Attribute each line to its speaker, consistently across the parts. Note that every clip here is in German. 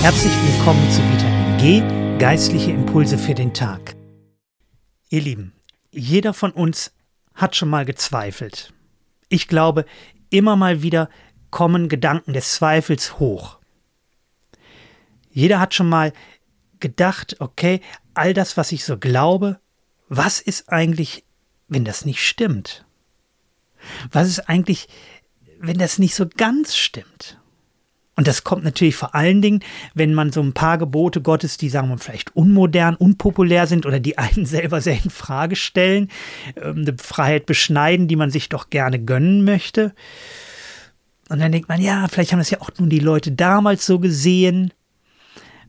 Speaker 1: Herzlich willkommen zu Vitamin G, geistliche Impulse für den Tag. Ihr Lieben, jeder von uns hat schon mal gezweifelt. Ich glaube, immer mal wieder kommen Gedanken des Zweifels hoch. Jeder hat schon mal gedacht, okay, all das, was ich so glaube, was ist eigentlich, wenn das nicht stimmt? Was ist eigentlich, wenn das nicht so ganz stimmt? Und das kommt natürlich vor allen Dingen, wenn man so ein paar Gebote Gottes, die sagen wir vielleicht unmodern, unpopulär sind oder die einen selber sehr in Frage stellen, ähm, eine Freiheit beschneiden, die man sich doch gerne gönnen möchte. Und dann denkt man, ja, vielleicht haben das ja auch nun die Leute damals so gesehen.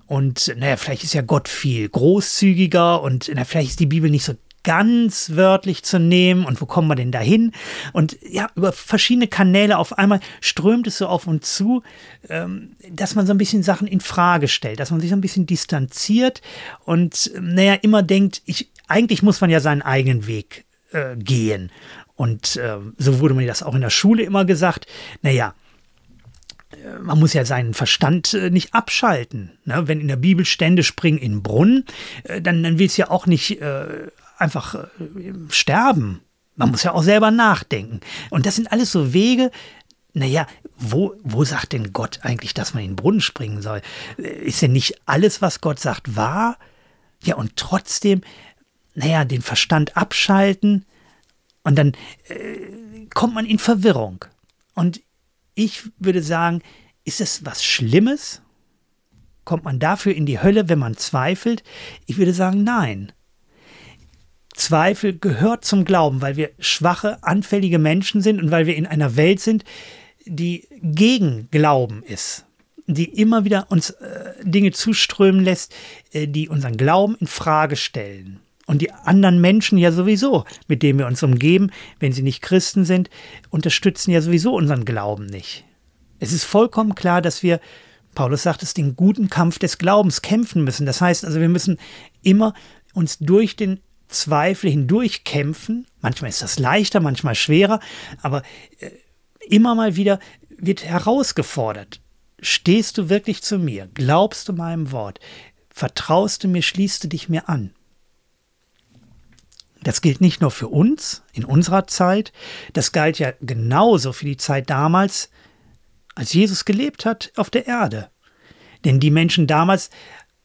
Speaker 1: Und naja, vielleicht ist ja Gott viel großzügiger und na, vielleicht ist die Bibel nicht so ganz wörtlich zu nehmen und wo kommen wir denn dahin? Und ja, über verschiedene Kanäle auf einmal strömt es so auf uns zu, ähm, dass man so ein bisschen Sachen in Frage stellt, dass man sich so ein bisschen distanziert und naja, immer denkt, ich, eigentlich muss man ja seinen eigenen Weg äh, gehen. Und äh, so wurde mir das auch in der Schule immer gesagt. Naja, äh, man muss ja seinen Verstand äh, nicht abschalten. Ne? Wenn in der Bibel Stände springen in Brunnen, äh, dann, dann willst du ja auch nicht einfach äh, sterben. Man muss ja auch selber nachdenken. Und das sind alles so Wege, naja, wo, wo sagt denn Gott eigentlich, dass man in den Brunnen springen soll? Ist denn nicht alles, was Gott sagt, wahr? Ja, und trotzdem, naja, den Verstand abschalten und dann äh, kommt man in Verwirrung. Und ich würde sagen, ist es was Schlimmes? Kommt man dafür in die Hölle, wenn man zweifelt? Ich würde sagen, nein. Zweifel gehört zum Glauben, weil wir schwache, anfällige Menschen sind und weil wir in einer Welt sind, die gegen Glauben ist, die immer wieder uns äh, Dinge zuströmen lässt, äh, die unseren Glauben in Frage stellen. Und die anderen Menschen ja sowieso, mit denen wir uns umgeben, wenn sie nicht Christen sind, unterstützen ja sowieso unseren Glauben nicht. Es ist vollkommen klar, dass wir, Paulus sagt es, den guten Kampf des Glaubens kämpfen müssen. Das heißt also, wir müssen immer uns durch den Zweifel hindurch kämpfen. Manchmal ist das leichter, manchmal schwerer, aber äh, immer mal wieder wird herausgefordert. Stehst du wirklich zu mir? Glaubst du meinem Wort? Vertraust du mir? Schließt du dich mir an? Das gilt nicht nur für uns in unserer Zeit, das galt ja genauso für die Zeit damals, als Jesus gelebt hat auf der Erde. Denn die Menschen damals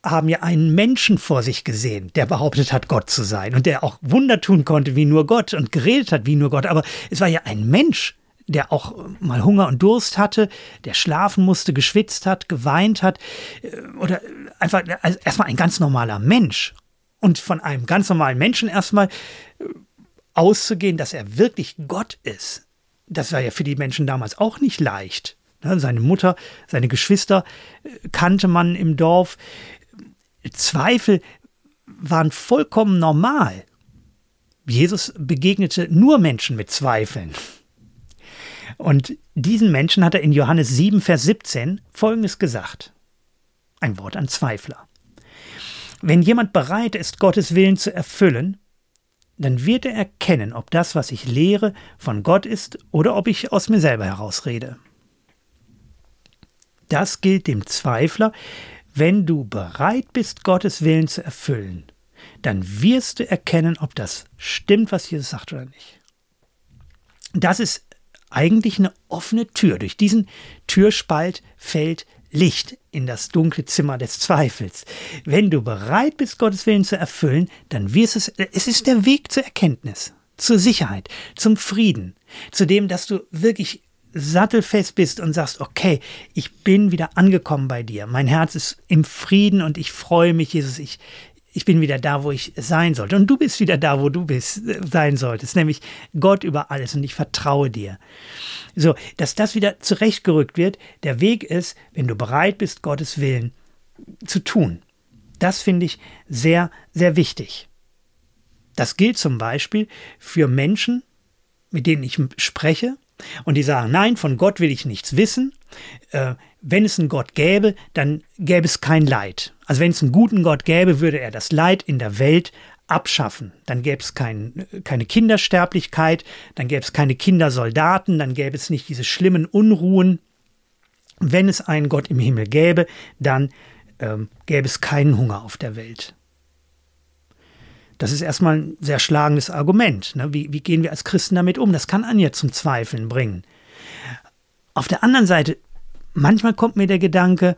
Speaker 1: haben ja einen Menschen vor sich gesehen, der behauptet hat, Gott zu sein und der auch Wunder tun konnte wie nur Gott und geredet hat wie nur Gott. Aber es war ja ein Mensch, der auch mal Hunger und Durst hatte, der schlafen musste, geschwitzt hat, geweint hat äh, oder einfach also erstmal ein ganz normaler Mensch. Und von einem ganz normalen Menschen erstmal äh, auszugehen, dass er wirklich Gott ist, das war ja für die Menschen damals auch nicht leicht. Ne, seine Mutter, seine Geschwister äh, kannte man im Dorf. Zweifel waren vollkommen normal. Jesus begegnete nur Menschen mit Zweifeln. Und diesen Menschen hat er in Johannes 7, Vers 17 Folgendes gesagt. Ein Wort an Zweifler. Wenn jemand bereit ist, Gottes Willen zu erfüllen, dann wird er erkennen, ob das, was ich lehre, von Gott ist oder ob ich aus mir selber herausrede. Das gilt dem Zweifler, wenn du bereit bist, Gottes Willen zu erfüllen, dann wirst du erkennen, ob das stimmt, was Jesus sagt oder nicht. Das ist eigentlich eine offene Tür. Durch diesen Türspalt fällt Licht in das dunkle Zimmer des Zweifels. Wenn du bereit bist, Gottes Willen zu erfüllen, dann wirst es, es ist der Weg zur Erkenntnis, zur Sicherheit, zum Frieden, zu dem, dass du wirklich sattelfest bist und sagst, okay, ich bin wieder angekommen bei dir. Mein Herz ist im Frieden und ich freue mich, Jesus, ich, ich bin wieder da, wo ich sein sollte. Und du bist wieder da, wo du bist, äh, sein solltest, nämlich Gott über alles und ich vertraue dir. So, dass das wieder zurechtgerückt wird, der Weg ist, wenn du bereit bist, Gottes Willen zu tun. Das finde ich sehr, sehr wichtig. Das gilt zum Beispiel für Menschen, mit denen ich spreche, und die sagen, nein, von Gott will ich nichts wissen. Äh, wenn es einen Gott gäbe, dann gäbe es kein Leid. Also wenn es einen guten Gott gäbe, würde er das Leid in der Welt abschaffen. Dann gäbe es kein, keine Kindersterblichkeit, dann gäbe es keine Kindersoldaten, dann gäbe es nicht diese schlimmen Unruhen. Wenn es einen Gott im Himmel gäbe, dann ähm, gäbe es keinen Hunger auf der Welt. Das ist erstmal ein sehr schlagendes Argument. Ne? Wie, wie gehen wir als Christen damit um? Das kann Anja zum Zweifeln bringen. Auf der anderen Seite, manchmal kommt mir der Gedanke,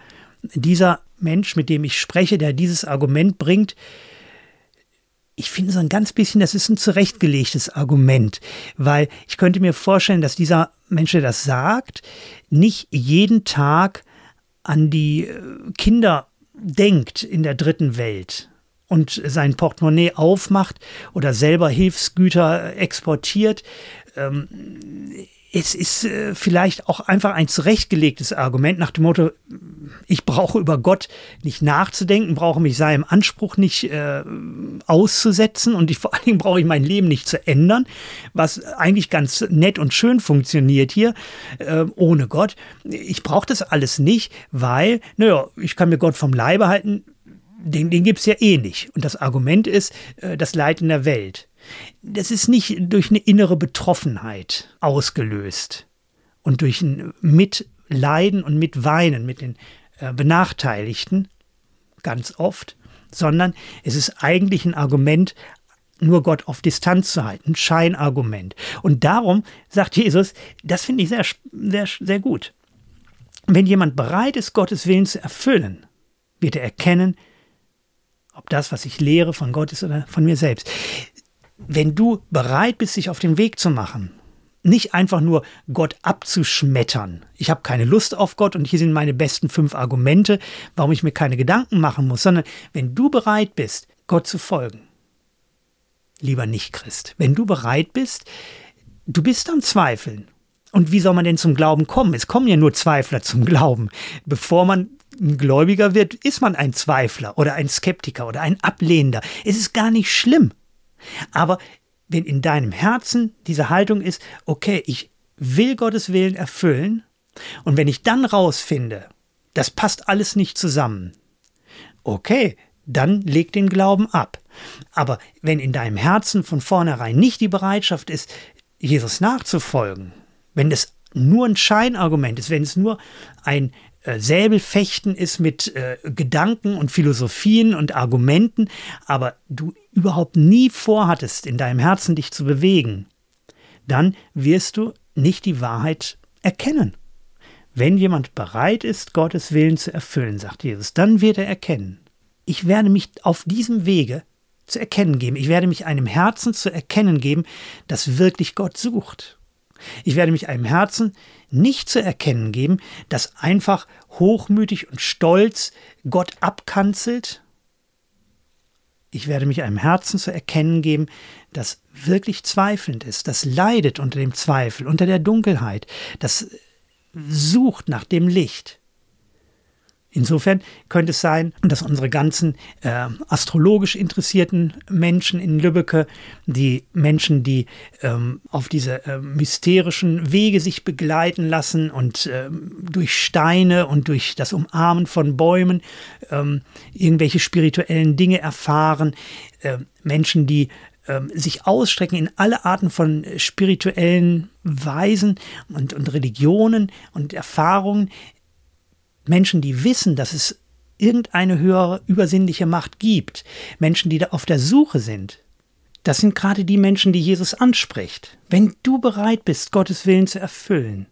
Speaker 1: dieser Mensch, mit dem ich spreche, der dieses Argument bringt, ich finde so ein ganz bisschen, das ist ein zurechtgelegtes Argument, weil ich könnte mir vorstellen, dass dieser Mensch, der das sagt, nicht jeden Tag an die äh, Kinder denkt in der dritten Welt und sein Portemonnaie aufmacht oder selber Hilfsgüter exportiert. Ähm, es ist äh, vielleicht auch einfach ein zurechtgelegtes Argument nach dem Motto, ich brauche über Gott nicht nachzudenken, brauche mich seinem Anspruch nicht äh, auszusetzen und ich, vor allen Dingen brauche ich mein Leben nicht zu ändern, was eigentlich ganz nett und schön funktioniert hier äh, ohne Gott. Ich brauche das alles nicht, weil, naja, ich kann mir Gott vom Leibe halten, den, den gibt es ja eh nicht. Und das Argument ist äh, das Leid in der Welt. Das ist nicht durch eine innere Betroffenheit ausgelöst und durch ein Mitleiden und Mitweinen mit den äh, Benachteiligten, ganz oft, sondern es ist eigentlich ein Argument, nur Gott auf Distanz zu halten, ein Scheinargument. Und darum sagt Jesus, das finde ich sehr, sehr, sehr gut. Wenn jemand bereit ist, Gottes Willen zu erfüllen, wird er erkennen, ob das, was ich lehre, von Gott ist oder von mir selbst. Wenn du bereit bist, dich auf den Weg zu machen, nicht einfach nur Gott abzuschmettern. Ich habe keine Lust auf Gott und hier sind meine besten fünf Argumente, warum ich mir keine Gedanken machen muss, sondern wenn du bereit bist, Gott zu folgen, lieber Nicht-Christ, wenn du bereit bist, du bist am Zweifeln. Und wie soll man denn zum Glauben kommen? Es kommen ja nur Zweifler zum Glauben. Bevor man ein Gläubiger wird, ist man ein Zweifler oder ein Skeptiker oder ein Ablehnender. Es ist gar nicht schlimm. Aber wenn in deinem Herzen diese Haltung ist, okay, ich will Gottes Willen erfüllen, und wenn ich dann rausfinde, das passt alles nicht zusammen, okay, dann leg den Glauben ab. Aber wenn in deinem Herzen von vornherein nicht die Bereitschaft ist, Jesus nachzufolgen, wenn es nur ein Scheinargument ist, wenn es nur ein äh, Säbelfechten ist mit äh, Gedanken und Philosophien und Argumenten, aber du überhaupt nie vorhattest, in deinem Herzen dich zu bewegen, dann wirst du nicht die Wahrheit erkennen. Wenn jemand bereit ist, Gottes Willen zu erfüllen, sagt Jesus, dann wird er erkennen. Ich werde mich auf diesem Wege zu erkennen geben. Ich werde mich einem Herzen zu erkennen geben, das wirklich Gott sucht. Ich werde mich einem Herzen nicht zu erkennen geben, das einfach hochmütig und stolz Gott abkanzelt. Ich werde mich einem Herzen zu erkennen geben, das wirklich zweifelnd ist, das leidet unter dem Zweifel, unter der Dunkelheit, das sucht nach dem Licht. Insofern könnte es sein, dass unsere ganzen äh, astrologisch interessierten Menschen in Lübbecke, die Menschen, die ähm, auf diese äh, mysterischen Wege sich begleiten lassen und äh, durch Steine und durch das Umarmen von Bäumen ähm, irgendwelche spirituellen Dinge erfahren, äh, Menschen, die ähm, sich ausstrecken in alle Arten von spirituellen Weisen und, und Religionen und Erfahrungen, Menschen, die wissen, dass es irgendeine höhere übersinnliche Macht gibt, Menschen, die da auf der Suche sind, das sind gerade die Menschen, die Jesus anspricht. Wenn du bereit bist, Gottes Willen zu erfüllen,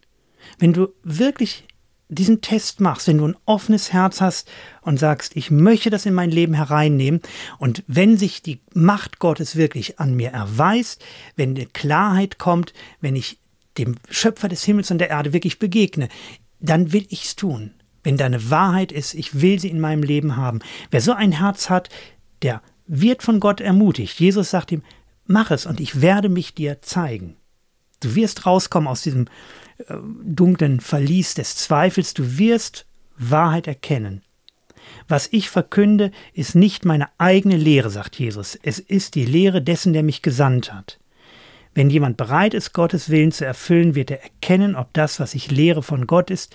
Speaker 1: wenn du wirklich diesen Test machst, wenn du ein offenes Herz hast und sagst, ich möchte das in mein Leben hereinnehmen und wenn sich die Macht Gottes wirklich an mir erweist, wenn eine Klarheit kommt, wenn ich dem Schöpfer des Himmels und der Erde wirklich begegne, dann will ich es tun wenn deine Wahrheit ist, ich will sie in meinem Leben haben. Wer so ein Herz hat, der wird von Gott ermutigt. Jesus sagt ihm, mach es und ich werde mich dir zeigen. Du wirst rauskommen aus diesem äh, dunklen Verlies des Zweifels, du wirst Wahrheit erkennen. Was ich verkünde, ist nicht meine eigene Lehre, sagt Jesus, es ist die Lehre dessen, der mich gesandt hat. Wenn jemand bereit ist, Gottes Willen zu erfüllen, wird er erkennen, ob das, was ich lehre, von Gott ist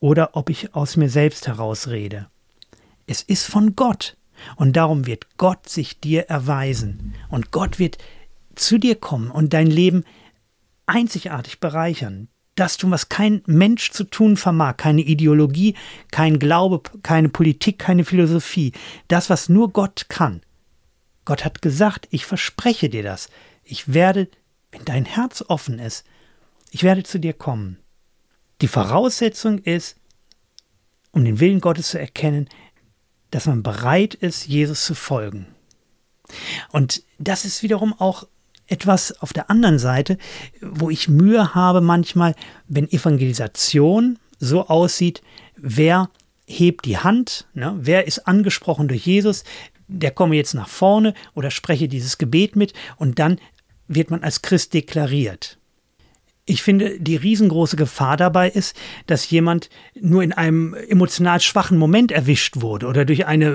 Speaker 1: oder ob ich aus mir selbst herausrede. Es ist von Gott und darum wird Gott sich dir erweisen und Gott wird zu dir kommen und dein Leben einzigartig bereichern. das tun, was kein Mensch zu tun vermag, keine Ideologie, kein Glaube, keine Politik, keine Philosophie, das, was nur Gott kann. Gott hat gesagt, ich verspreche dir das, ich werde, wenn dein Herz offen ist, ich werde zu dir kommen. Die Voraussetzung ist, um den Willen Gottes zu erkennen, dass man bereit ist, Jesus zu folgen. Und das ist wiederum auch etwas auf der anderen Seite, wo ich Mühe habe manchmal, wenn Evangelisation so aussieht, wer hebt die Hand, ne? wer ist angesprochen durch Jesus, der komme jetzt nach vorne oder spreche dieses Gebet mit und dann wird man als Christ deklariert. Ich finde, die riesengroße Gefahr dabei ist, dass jemand nur in einem emotional schwachen Moment erwischt wurde oder durch eine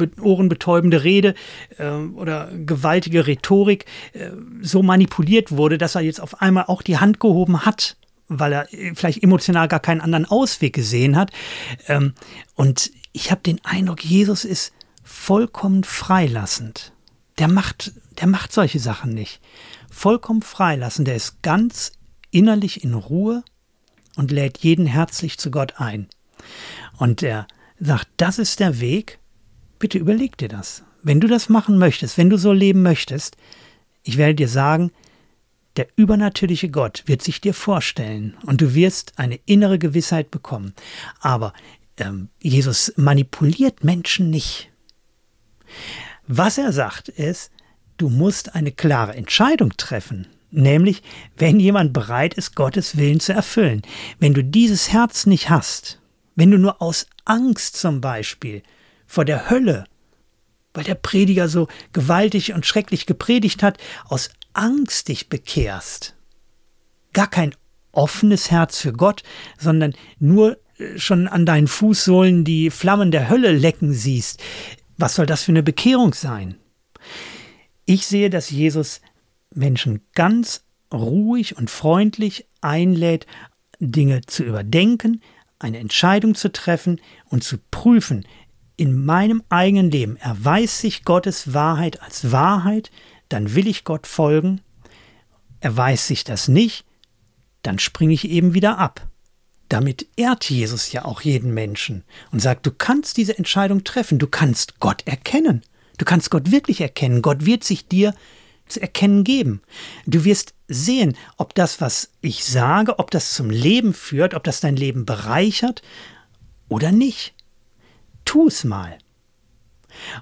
Speaker 1: äh, ohrenbetäubende Rede äh, oder gewaltige Rhetorik äh, so manipuliert wurde, dass er jetzt auf einmal auch die Hand gehoben hat, weil er äh, vielleicht emotional gar keinen anderen Ausweg gesehen hat. Ähm, und ich habe den Eindruck, Jesus ist vollkommen freilassend. Der macht, der macht solche Sachen nicht. Vollkommen freilassend. Der ist ganz innerlich in Ruhe und lädt jeden herzlich zu Gott ein. Und er sagt, das ist der Weg, bitte überleg dir das. Wenn du das machen möchtest, wenn du so leben möchtest, ich werde dir sagen, der übernatürliche Gott wird sich dir vorstellen und du wirst eine innere Gewissheit bekommen. Aber ähm, Jesus manipuliert Menschen nicht. Was er sagt ist, du musst eine klare Entscheidung treffen. Nämlich, wenn jemand bereit ist, Gottes Willen zu erfüllen. Wenn du dieses Herz nicht hast, wenn du nur aus Angst zum Beispiel vor der Hölle, weil der Prediger so gewaltig und schrecklich gepredigt hat, aus Angst dich bekehrst, gar kein offenes Herz für Gott, sondern nur äh, schon an deinen Fußsohlen die Flammen der Hölle lecken siehst, was soll das für eine Bekehrung sein? Ich sehe, dass Jesus Menschen ganz ruhig und freundlich einlädt, Dinge zu überdenken, eine Entscheidung zu treffen und zu prüfen, in meinem eigenen Leben erweist sich Gottes Wahrheit als Wahrheit, dann will ich Gott folgen. Erweist sich das nicht, dann springe ich eben wieder ab. Damit ehrt Jesus ja auch jeden Menschen und sagt, du kannst diese Entscheidung treffen, du kannst Gott erkennen, du kannst Gott wirklich erkennen, Gott wird sich dir zu erkennen geben. Du wirst sehen, ob das, was ich sage, ob das zum Leben führt, ob das dein Leben bereichert oder nicht. Tu es mal.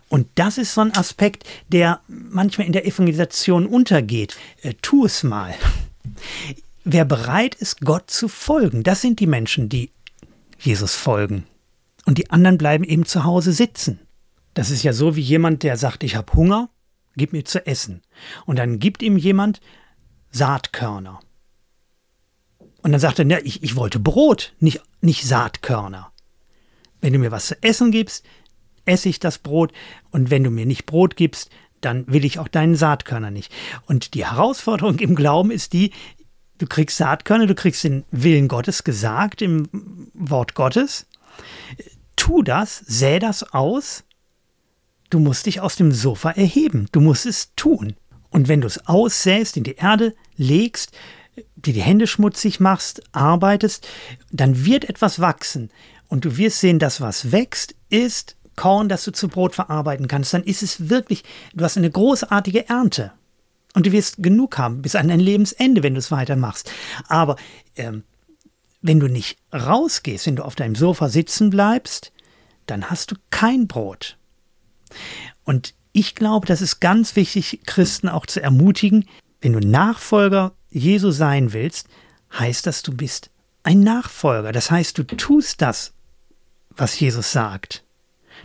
Speaker 1: Und das ist so ein Aspekt, der manchmal in der Evangelisation untergeht. Äh, tu es mal. Wer bereit ist, Gott zu folgen, das sind die Menschen, die Jesus folgen. Und die anderen bleiben eben zu Hause sitzen. Das ist ja so wie jemand, der sagt, ich habe Hunger gib mir zu essen. Und dann gibt ihm jemand Saatkörner. Und dann sagt er, ne, ich, ich wollte Brot, nicht, nicht Saatkörner. Wenn du mir was zu essen gibst, esse ich das Brot. Und wenn du mir nicht Brot gibst, dann will ich auch deinen Saatkörner nicht. Und die Herausforderung im Glauben ist die, du kriegst Saatkörner, du kriegst den Willen Gottes gesagt im Wort Gottes. Tu das, säh das aus Du musst dich aus dem Sofa erheben. Du musst es tun. Und wenn du es aussäst, in die Erde legst, dir die Hände schmutzig machst, arbeitest, dann wird etwas wachsen. Und du wirst sehen, dass was wächst, ist Korn, das du zu Brot verarbeiten kannst. Dann ist es wirklich, du hast eine großartige Ernte. Und du wirst genug haben bis an dein Lebensende, wenn du es weitermachst. Aber ähm, wenn du nicht rausgehst, wenn du auf deinem Sofa sitzen bleibst, dann hast du kein Brot. Und ich glaube, das ist ganz wichtig, Christen auch zu ermutigen, wenn du Nachfolger Jesu sein willst, heißt das, du bist ein Nachfolger. Das heißt, du tust das, was Jesus sagt.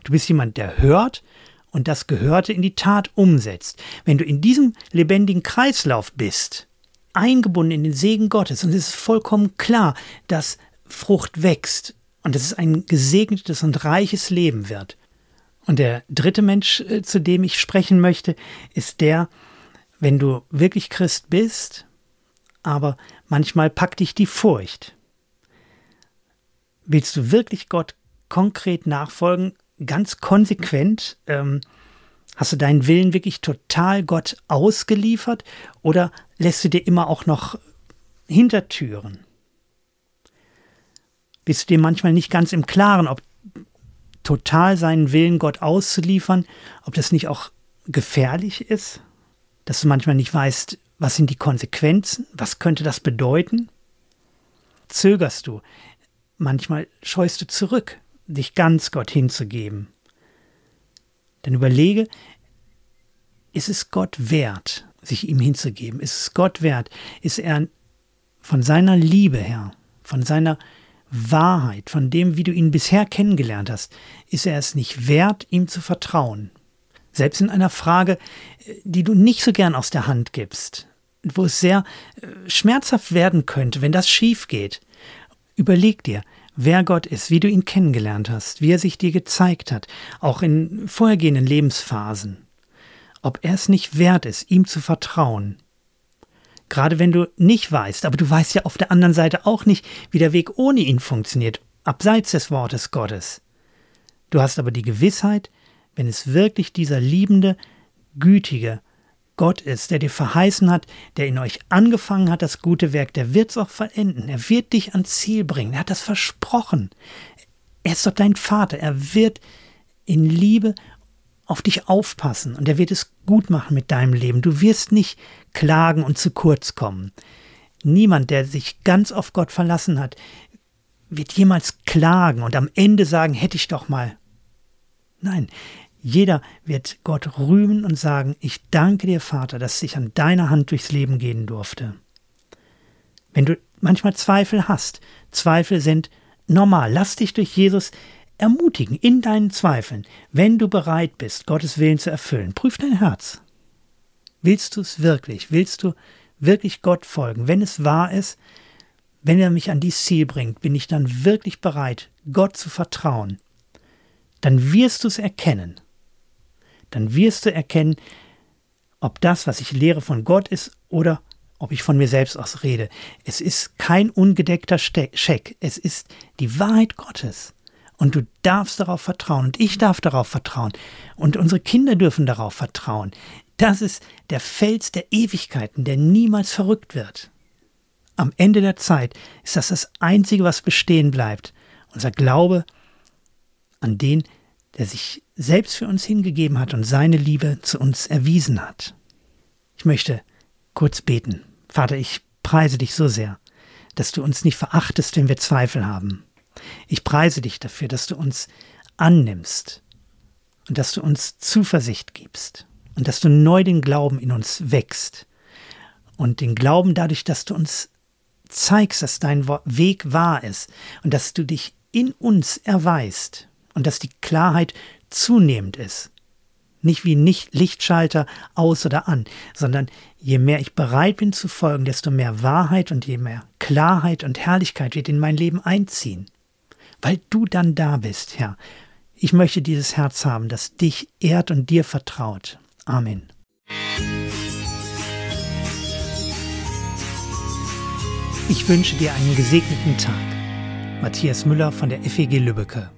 Speaker 1: Du bist jemand, der hört und das Gehörte in die Tat umsetzt. Wenn du in diesem lebendigen Kreislauf bist, eingebunden in den Segen Gottes, und es ist vollkommen klar, dass Frucht wächst und dass es ein gesegnetes und reiches Leben wird, und der dritte Mensch, äh, zu dem ich sprechen möchte, ist der, wenn du wirklich Christ bist, aber manchmal packt dich die Furcht. Willst du wirklich Gott konkret nachfolgen, ganz konsequent? Ähm, hast du deinen Willen wirklich total Gott ausgeliefert oder lässt du dir immer auch noch Hintertüren? Bist du dir manchmal nicht ganz im Klaren, ob total seinen Willen Gott auszuliefern, ob das nicht auch gefährlich ist? Dass du manchmal nicht weißt, was sind die Konsequenzen? Was könnte das bedeuten? Zögerst du? Manchmal scheust du zurück, dich ganz Gott hinzugeben. Dann überlege, ist es Gott wert, sich ihm hinzugeben? Ist es Gott wert? Ist er von seiner Liebe her, von seiner Wahrheit, von dem, wie du ihn bisher kennengelernt hast, ist er es nicht wert, ihm zu vertrauen? Selbst in einer Frage, die du nicht so gern aus der Hand gibst, wo es sehr äh, schmerzhaft werden könnte, wenn das schief geht. Überleg dir, wer Gott ist, wie du ihn kennengelernt hast, wie er sich dir gezeigt hat, auch in vorhergehenden Lebensphasen. Ob er es nicht wert ist, ihm zu vertrauen. Gerade wenn du nicht weißt, aber du weißt ja auf der anderen Seite auch nicht, wie der Weg ohne ihn funktioniert, abseits des Wortes Gottes. Du hast aber die Gewissheit, wenn es wirklich dieser liebende, gütige Gott ist, der dir verheißen hat, der in euch angefangen hat, das gute Werk, der wird es auch vollenden. Er wird dich ans Ziel bringen. Er hat das versprochen. Er ist doch dein Vater. Er wird in Liebe auf dich aufpassen und er wird es gut machen mit deinem Leben. Du wirst nicht klagen und zu kurz kommen. Niemand, der sich ganz auf Gott verlassen hat, wird jemals klagen und am Ende sagen, hätte ich doch mal. Nein, jeder wird Gott rühmen und sagen, ich danke dir, Vater, dass ich an deiner Hand durchs Leben gehen durfte. Wenn du manchmal Zweifel hast, Zweifel sind normal, lass dich durch Jesus ermutigen in deinen Zweifeln, wenn du bereit bist, Gottes Willen zu erfüllen. Prüf dein Herz. Willst du es wirklich? Willst du wirklich Gott folgen? Wenn es wahr ist, wenn er mich an dieses Ziel bringt, bin ich dann wirklich bereit, Gott zu vertrauen. Dann wirst du es erkennen dann wirst du erkennen, ob das, was ich lehre, von Gott ist oder ob ich von mir selbst aus rede. Es ist kein ungedeckter Scheck, es ist die Wahrheit Gottes. Und du darfst darauf vertrauen und ich darf darauf vertrauen und unsere Kinder dürfen darauf vertrauen. Das ist der Fels der Ewigkeiten, der niemals verrückt wird. Am Ende der Zeit ist das das Einzige, was bestehen bleibt. Unser Glaube an den, der sich selbst für uns hingegeben hat und seine Liebe zu uns erwiesen hat. Ich möchte kurz beten. Vater, ich preise dich so sehr, dass du uns nicht verachtest, wenn wir Zweifel haben. Ich preise dich dafür, dass du uns annimmst und dass du uns Zuversicht gibst und dass du neu den Glauben in uns wächst und den Glauben dadurch, dass du uns zeigst, dass dein Weg wahr ist und dass du dich in uns erweist und dass die Klarheit zunehmend ist. Nicht wie nicht Lichtschalter aus oder an, sondern je mehr ich bereit bin zu folgen, desto mehr Wahrheit und je mehr Klarheit und Herrlichkeit wird in mein Leben einziehen. Weil du dann da bist, Herr. Ich möchte dieses Herz haben, das dich ehrt und dir vertraut. Amen. Ich wünsche dir einen gesegneten Tag. Matthias Müller von der FEG Lübbecke.